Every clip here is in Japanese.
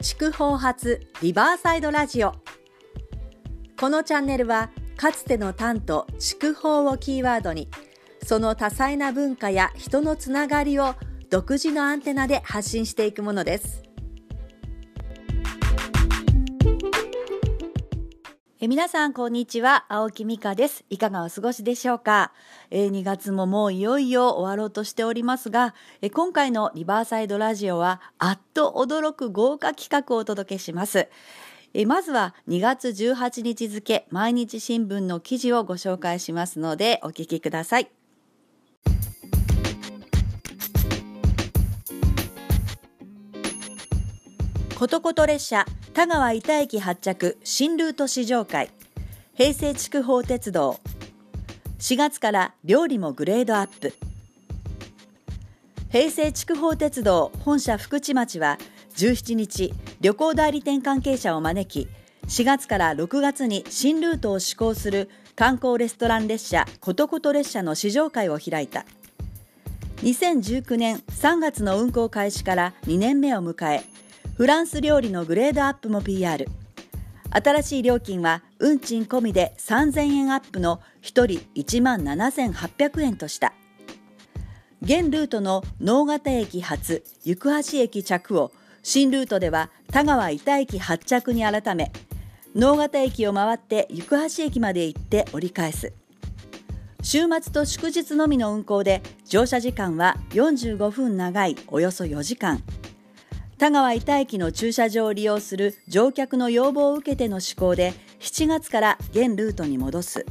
筑豊発リバーサイドラジオ。このチャンネルはかつての丹と筑豊をキーワードにその多彩な文化や人のつながりを独自のアンテナで発信していくものです。皆さんこんにちは。青木美香です。いかがお過ごしでしょうか？え2月ももういよいよ終わろうとしておりますがえ今回のリバーサイドラジオはあっと驚く豪華企画をお届けします。えまずは2月18日付毎日新聞の記事をご紹介しますのでお聞きください。ことこと列車田川板駅発着新ルート試乗会。平成筑豊鉄道。4月から料理もグレードアップ。平成筑豊鉄道本社福知町は17日旅行代理店関係者を招き4月から6月に新ルートを施行する観光レストラン列車ことこと列車の試乗会を開いた。2019年3月の運行開始から2年目を迎えフランス料理のグレードアップも PR 新しい料金は運賃込みで3000円アップの1人1万7800円とした。現ルートの能形駅発行橋駅着を新ルートでは田川板駅発着に改め能形駅を回って行橋駅まで行って折り返す。週末と祝日のみの運行で乗車時間は45分長いおよそ4時間。田川板駅の駐車場を利用する乗客の要望を受けての施行で7月から現ルートに戻す。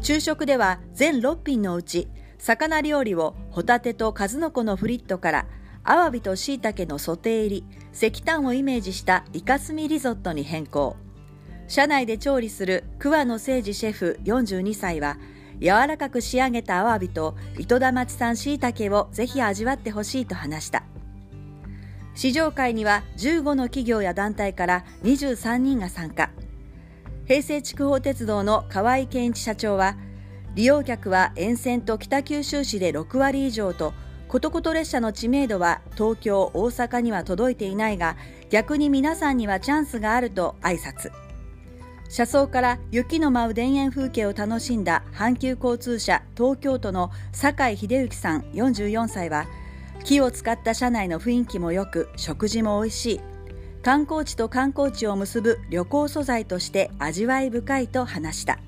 昼食では全6品のうち魚料理をホタテと数の子のフリットからアワビと椎茸のソテー入り石炭をイメージしたイカスミリゾットに変更。社内で調理する桑野誠二シェフ42歳は柔らかく仕上げたアワビと糸田町産椎茸をぜひ味わってほしいと話した。試乗会には15の企業や団体から23人が参加。平成筑豊鉄道の河合健一社長は利用客は沿線と北九州市で6割以上とことこと列車の知名度は東京大阪には届いていないが逆に皆さんにはチャンスがあると挨拶。車窓から雪の舞う田園風景を楽しんだ阪急交通社東京都の酒井秀幸さん44歳は木を使った車内の雰囲気も良く食事も美味しい観光地と観光地を結ぶ旅行素材として味わい深いと話した。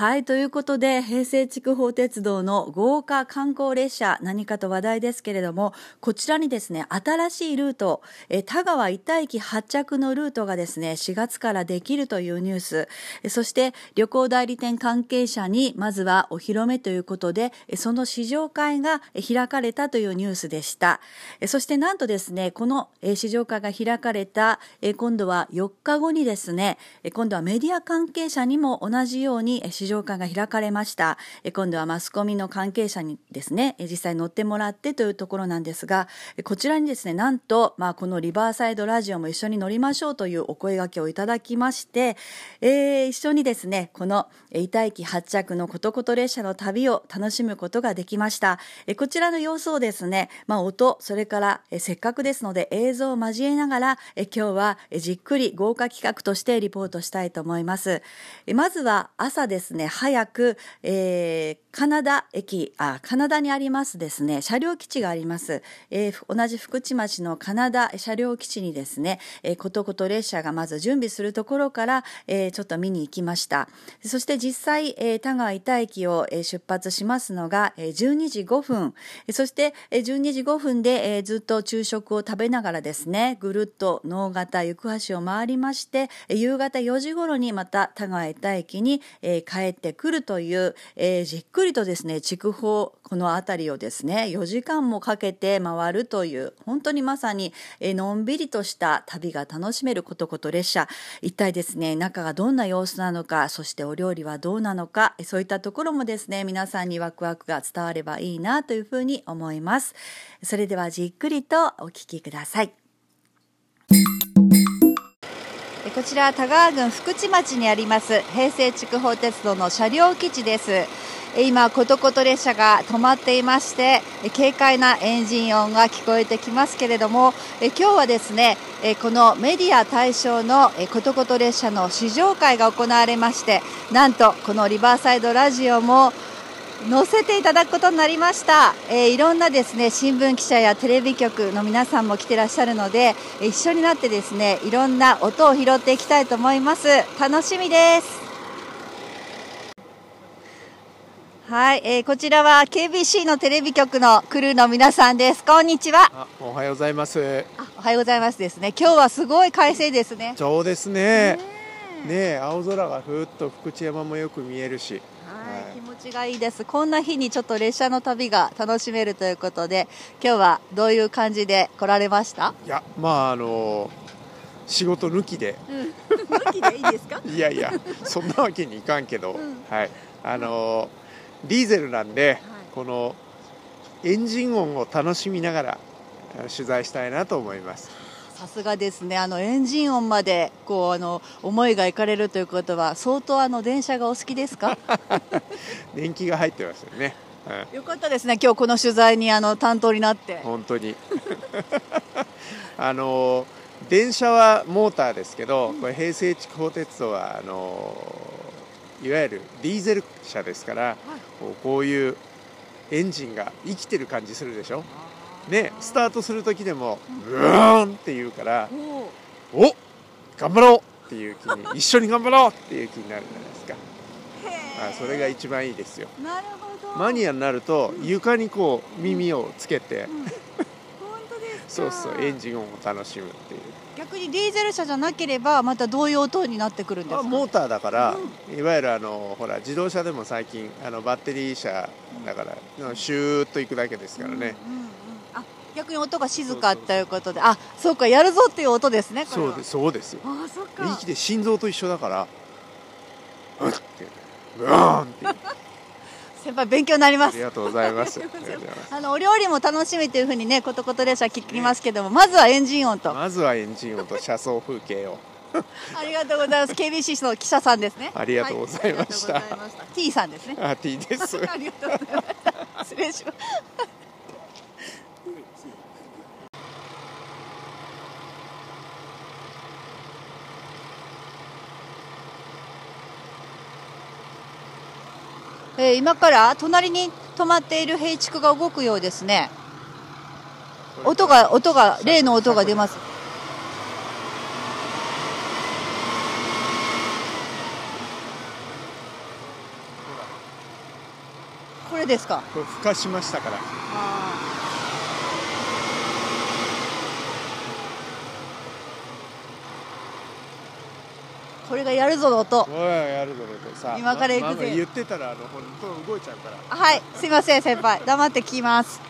はい。ということで、平成筑豊鉄道の豪華観光列車、何かと話題ですけれども、こちらにですね、新しいルート、え田川板駅発着のルートがですね、4月からできるというニュース、そして旅行代理店関係者に、まずはお披露目ということで、その試乗会が開かれたというニュースでした。そしてなんとですね、この試乗会が開かれた、今度は4日後にですね、今度はメディア関係者にも同じように試乗上会が開かれました。今度はマスコミの関係者にですね実際乗ってもらってというところなんですがこちらにですねなんと、まあ、このリバーサイドラジオも一緒に乗りましょうというお声掛けをいただきまして、えー、一緒にですねこの板駅発着のことこと列車の旅を楽しむことができました。こちらの様子をですね、まあ、音それからせっかくですので映像を交えながら今日はじっくり豪華企画としてリポートしたいと思います。まずは朝ですねね早く、えー、カナダ駅あカナダにありますですね。車両基地があります、えー、同じ福知町のカナダ車両基地にですね、えー、ことこと列車がまず準備するところから、えー、ちょっと見に行きました。そして実際、えー、田川板駅を、えー、出発しますのが、えー、12時5分。そして、えー、12時5分で、えー、ずっと昼食を食べながらですねぐるっと能形行橋を回りまして、えー、夕方4時頃にまた田川板駅に、えー、帰ってくるという、えー、じっくりくりとですね筑豊この辺りをですね4時間もかけて回るという本当にまさに、え、のんびりとした旅が楽しめることこと列車。一体ですね中がどんな様子なのかそしてお料理はどうなのかそういったところもですね皆さんにワクワクが伝わればいいなというふうに思います。それではじっくりとお聞きください。こちら田川郡福智町にあります平成筑豊鉄道の車両基地です。今ことこと列車が止まっていまして軽快なエンジン音が聞こえてきますけれども今日はですねこのメディア対象のことこと列車の試乗会が行われましてなんとこのリバーサイドラジオも載せていただくことになりました、えー、いろんなですね新聞記者やテレビ局の皆さんも来てらっしゃるので一緒になってですねいろんな音を拾っていきたいと思います。楽しみです。はい、えー、こちらは KBC のテレビ局のクルーの皆さんです。こんにちは。おはようございます。おはようございますですね。今日はすごい快晴ですね。そうですね。ね青空がふっと福知山もよく見えるし。気持ちがいいです。こんな日にちょっと列車の旅が楽しめるということで今日はどういう感じで来られました？いやまああの仕事抜きで、うん、抜きでいいですか？いやいやそんなわけにいかんけど、うん、はい。あのディーゼルなんで、はい、このエンジン音を楽しみながら取材したいなと思います。さすがですね。あのエンジン音までこうあの思いがいかれるということは相当あの電車がお好きですか？年季が入ってますよね、うん、よかったですね。今日この取材にあの担当になって。本当に。あの電車はモーターですけど、これ平成筑豊鉄道はあのいわゆるディーゼル車ですから、はい、こういうエンジンが生きてる感じするでしょ？ね、スタートする時でもブーンって言うからお頑張ろうっていう気に 一緒に頑張ろうっていう気になるじゃないですか。あそれが一番いいですよ。なるほど。マニアになると床にこう耳をつけて、うん。うん、そうそうエンジン音を楽しむっていう逆にディーゼル車じゃなければまたどういう音になってくるんですか？モーターだから、うん、いわゆるあのほら自動車でも最近あのバッテリー車だから、シューッといくだけですからね、うんうん逆に音が静かということで。あそうかやるぞっていう音ですねそうですそうですよ。あそっか。息で心臓と一緒だからうってブーンって 先輩勉強になります。ありがとうございます。あのお料理も楽しみというふうにねことこと列車聞きますけども、まずはエンジン音と。まずはエンジン音と車窓風景を。ありがとうございます。KBC の記者さんですね。ありがとうございました、はい、T さんですね。あ T です。ありがとうございます。失礼しますえー、今から隣に止まっている平地区が動くようですね。音が音が例の音が出ます。これですか？これ孵化しましたからこれがやるぞの音。やるぞの音。さ今から行くぜ、ま、言ってたらあの本当動いちゃうから。はいすいません先輩。黙って聞きます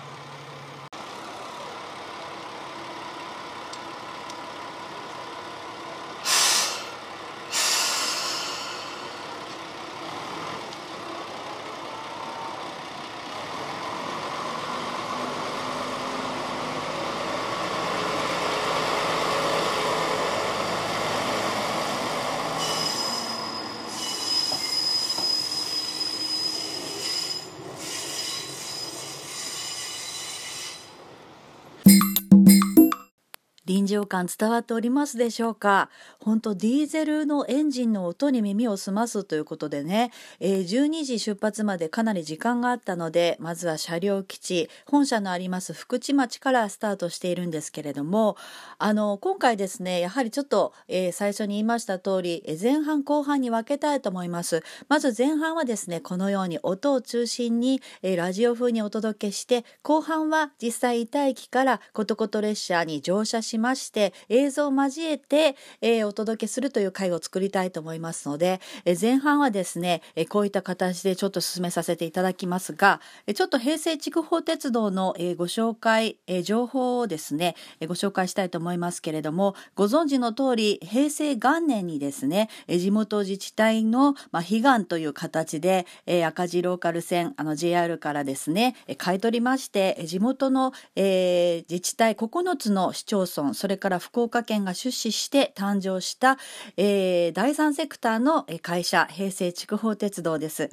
臨場感伝わっておりますでしょうか？本当ディーゼルのエンジンの音に耳を澄ますということでね、えー、12時出発までかなり時間があったのでまずは車両基地本社のあります福知町からスタートしているんですけれどもあの今回ですねやはりちょっと、えー、最初に言いました通り前半後半に分けたいと思います。まず前半はですねこのように音を中心に、えー、ラジオ風にお届けして後半は実際板駅からことこと列車に乗車しましして映像を交えて、えー、お届けするという回を作りたいと思いますので、え、前半はですね、え、こういった形でちょっと進めさせていただきますが、え、ちょっと平成筑豊鉄道の、え、ご紹介、え、情報をですね、え、ご紹介したいと思いますけれどもご存知の通り平成元年にですね、え、地元自治体の、まあ、悲願という形で、え、赤字ローカル線あの JR からですね、え、買い取りまして地元の、えー、自治体9つの市町村村それから福岡県が出資して誕生した、えー、第三セクターの会社平成筑豊鉄道です。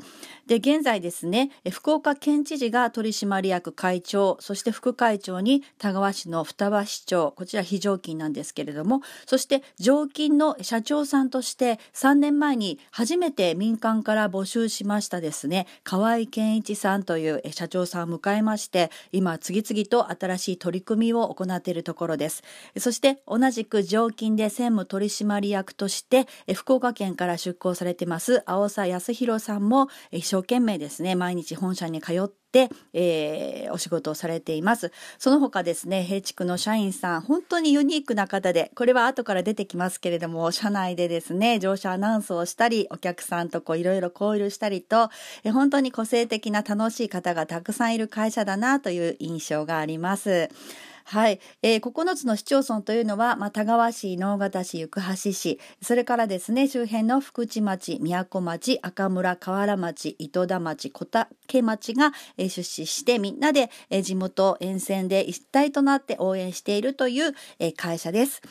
で現在ですね福岡県知事が取締役会長そして副会長に田川市の双葉市長こちら非常勤なんですけれどもそして常勤の社長さんとして3年前に初めて民間から募集しましたですね河合健一さんという社長さんを迎えまして今次々と新しい取り組みを行っているところです。そして同じく常勤で専務取締役として福岡県から出向されてます青佐康弘さんも一生懸命ですね毎日本社に通ってで、えー、お仕事をされています。その他ですね、平地区の社員さん、本当にユニークな方で、これは後から出てきますけれども、社内でですね、乗車アナウンスをしたり、お客さんとこういろいろ交流したりと、え本当に個性的な楽しい方がたくさんいる会社だなという印象があります。はい、えー、9つの市町村というのは、まあ、田川市、直方市、行橋市、それからですね、周辺の福知町、宮古町、赤村、河原町、糸田町、小竹町が、えー、出資して、みんなで、えー、地元沿線で一体となって応援しているという、えー、会社です。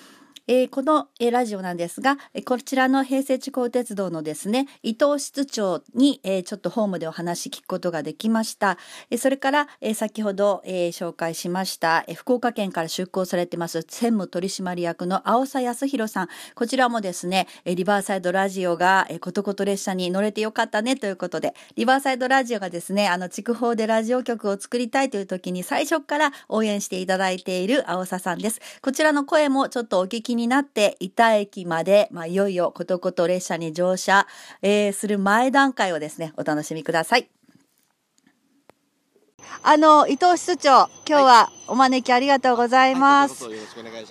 えー、この、えー、ラジオなんですが、えー、こちらの平成地高鉄道のですね、伊藤室長に、えー、ちょっとホームでお話聞くことができました。えー、それから、えー、先ほど、えー、紹介しました、えー、福岡県から出向されてます専務取締役の青佐康弘さん。こちらもですね、えー、リバーサイドラジオが、えー、ことこと列車に乗れてよかったねということで、リバーサイドラジオがですね、あの、筑豊でラジオ局を作りたいという時に最初から応援していただいている青佐さんです。こちらの声もちょっとお聞きになって板駅まで、まあ、いよいよことこと列車に乗車、えー、する前段階をですね、お楽しみください。あの、伊藤室長、今日はお招きありがとうございます。はい。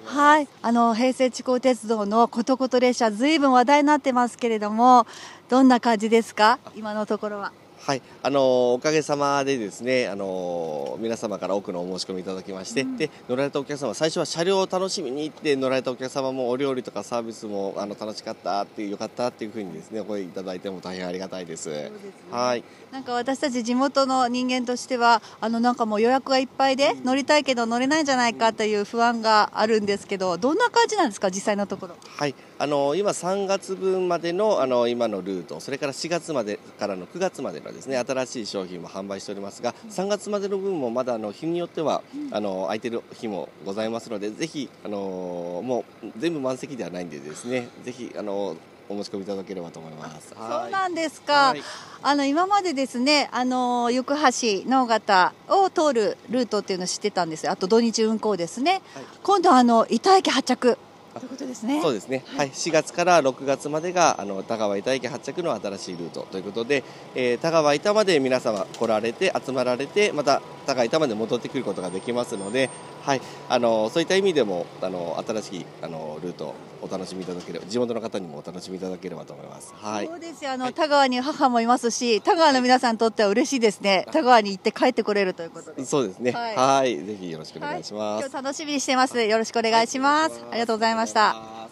はい、あの、平成地高鉄道のことこと列車、ずいぶん話題になってますけれども、どんな感じですか？今のところは。はい、あのおかげさまでですね、あの皆様から多くのお申し込みいただきまして、うん、で乗られたお客様最初は車両を楽しみに行って乗られたお客様もお料理とかサービスもあの楽しかったっていうよかったっていうふうにですねお声いただいても大変ありがたいです。ですね、はい。なんか私たち地元の人間としてはあのなんかもう予約がいっぱいで乗りたいけど乗れないんじゃないかという不安があるんですけどどんな感じなんですか実際のところ。はい。あの今3月分までのあの今のルートそれから4月までからの9月までのですね新しい商品も販売しておりますが3月までの分もまだあの日によってはあの空いてる日もございますのでぜひあのもう全部満席ではないんでですねぜひあのお申し込みいただければと思います。そうなんですか。はい、あの今までですね、あの行橋直方を通るルートっていうのを知ってたんです。あと土日運行ですね。はい、今度あの板駅発着ということですね。そうですね。はい、4月から6月までがあの田川板駅発着の新しいルートということで、えー、田川板まで皆様来られて集まられてまた田川板まで戻ってくることができますので、はい、あのそういった意味でもあの新しいあのルートお楽しみいただければ地元の方にもお楽しみいただければと思います。はい。そうですよ。あの、はい、田川に母もいますし、田川の皆さんにとっては嬉しいですね。田川に行って帰ってこれるということで。そうですね。はい。ぜひよろしくお願いします、今日楽しみにしてます。よろしくお願いします。ありがとうございました。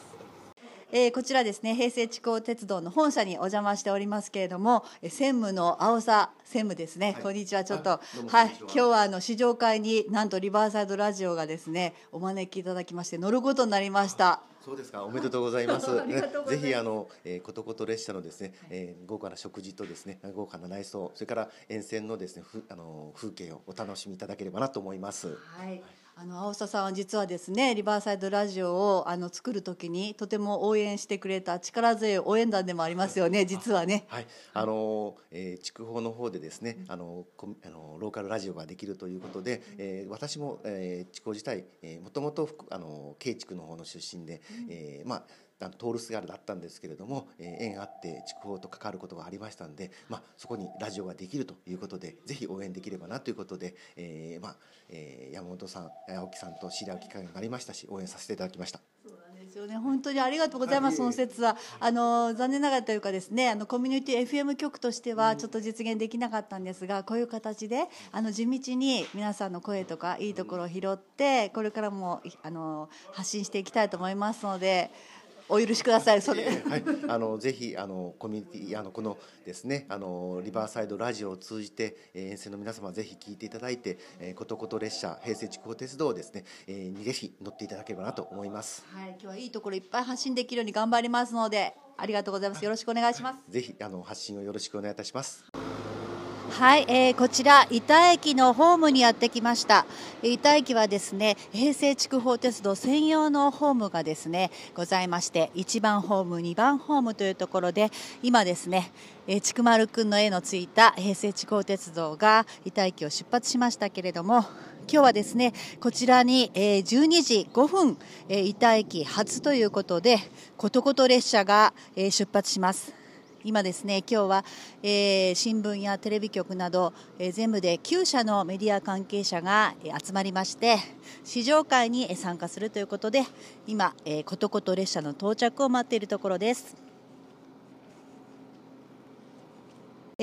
えー、こちらですね平成地高鉄道の本社にお邪魔しておりますけれども、え専務の青さ専務ですね、はい、こんにちはちょっと。はい。今日はあの試乗会になんとリバーサイドラジオがですねお招きいただきまして乗ることになりました。そうですか。おめでとうございます。ぜひあの、えー、ことこと列車のですね、えー、豪華な食事とですね豪華な内装それから沿線のですねふあの風景をお楽しみいただければなと思います。はい、はいあの青下さんは実はですねリバーサイドラジオをあの作る時にとても応援してくれた力強い応援団でもありますよね実はね。はい。あの、えー、筑豊の方でですね、あのあのローカルラジオができるということで、えー、私も、えー、筑豊自体、えー、もともとあの慶地区の方の出身で、うん、えー、まああのトールスガルだったんですけれども、えー、縁あって筑豊と関わることがありましたんで、まあ、そこにラジオができるということでぜひ応援できればなということで、えーまあえー、山本さん青木さんと知り合う機会になりましたし応援させていただきました。ですよね。本当にありがとうございます。その説はあの残念ながらというかですね、あのコミュニティ FM 局としてはちょっと実現できなかったんですが、こういう形であの地道に皆さんの声とかいいところを拾って、これからもあの発信していきたいと思いますので。お許しください。それ。はい、あのぜひあのコミュニティあのこのですねあのリバーサイドラジオを通じて、えー沿線の皆様ぜひ聞いていただいて、えー、ことこと列車平成筑豊鉄道をですね、えー、にぜひ乗っていただければなと思います。はい。今日はいいところいっぱい発信できるように頑張りますのでありがとうございます。よろしくお願いします。ぜひあの発信をよろしくお願いいたします。はい、えーこちら伊田駅のホームにやってきました。伊田駅はですね平成筑豊鉄道専用のホームがですねございまして1番ホーム2番ホームというところで今ですねえー筑丸くんの絵のついた平成筑豊鉄道が伊田駅を出発しましたけれども今日はですねこちらに、えー12時5分、えー駅発ということでことこと列車が、えー出発します。今ですね今日は、えー新聞やテレビ局など、えー全部で9社のメディア関係者が、集まりまして試乗会に参加するということで今、えーことこと列車の到着を待っているところです。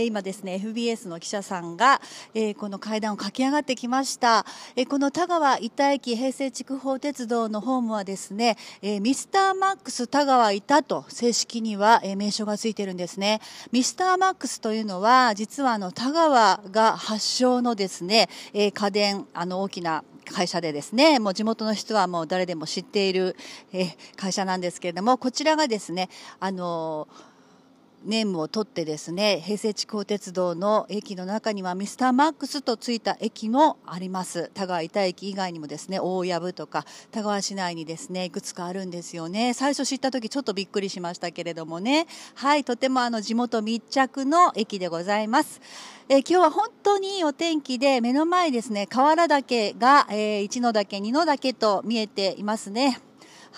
え今ですね FBS の記者さんが、えーこの階段を駆け上がってきました、えーこの田川伊田駅平成筑豊鉄道のホームはですね、えーミスターマックス田川伊田と正式には、えー名称がついてるんですね。ミスターマックスというのは実はあの田川が発祥のですね、えー家電あの大きな会社でですねもう地元の人はもう誰でも知っている、えー会社なんですけれどもこちらがですねあのーネームを取ってですね平成筑豊鉄道の駅の中にはミスターマックスとついた駅もあります。田川板駅以外にもですね大藪とか田川市内にですねいくつかあるんですよね。最初知った時ちょっとびっくりしましたけれどもね。はいとてもあの地元密着の駅でございます。え今日は本当にいいお天気で目の前ですね河原岳が、えー一の岳二の岳と見えていますね。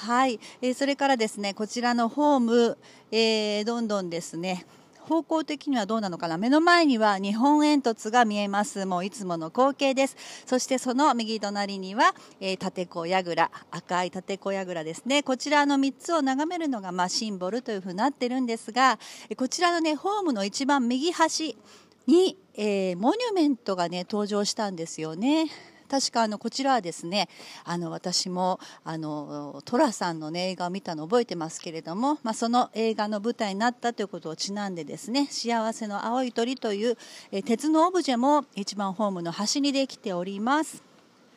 はい、えーそれからですねこちらのホーム、えーどんどんですね方向的にはどうなのかな。目の前には日本煙突が見えます。もういつもの光景です。そしてその右隣には、えー立子櫓赤い立子櫓ですね。こちらの3つを眺めるのが、まあ、シンボルというふうになってるんですがこちらのねホームの一番右端に、えーモニュメントがね登場したんですよね。確かあのこちらはですねあの私もあの寅さんの、ね、映画を見たのを覚えてますけれども、まあ、その映画の舞台になったということをちなんでですね幸せの青い鳥という、えー鉄のオブジェも一番ホームの端にできております。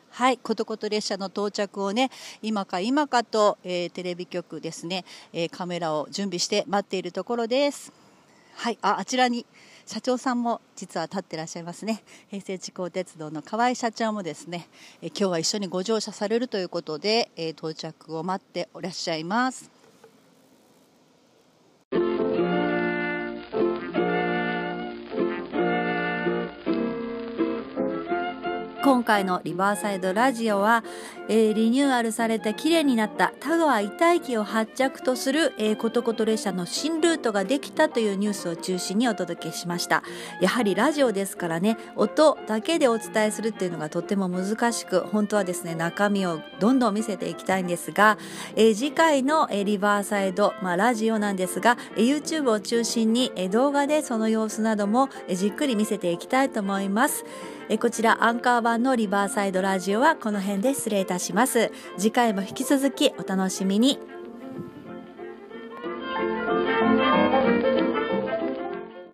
はい、ことこと列車の到着をね今か今かと、えーテレビ局ですね、えーカメラを準備して待っているところです。はい、ああちらに社長さんも実は立ってらっしゃいますね。平成地高鉄道の河合社長もですねえ今日は一緒にご乗車されるということで、え到着を待っていらっしゃいます。回のリバーサイドラジオは、えーリニューアルされて綺麗になった田川伊田駅を発着とする、えー、ことこと列車の新ルートができたというニュースを中心にお届けしました。やはりラジオですからね音だけでお伝えするっていうのがとっても難しく本当はですね中身をどんどん見せていきたいんですが、えー次回の、えーリバーサイド、まあ、ラジオなんですが、えー YouTube を中心に、えー動画でその様子なども、じっくり見せていきたいと思います。えこちらアンカー版のリバーサイドラジオはこの辺で失礼いたします。次回も引き続きお楽しみに。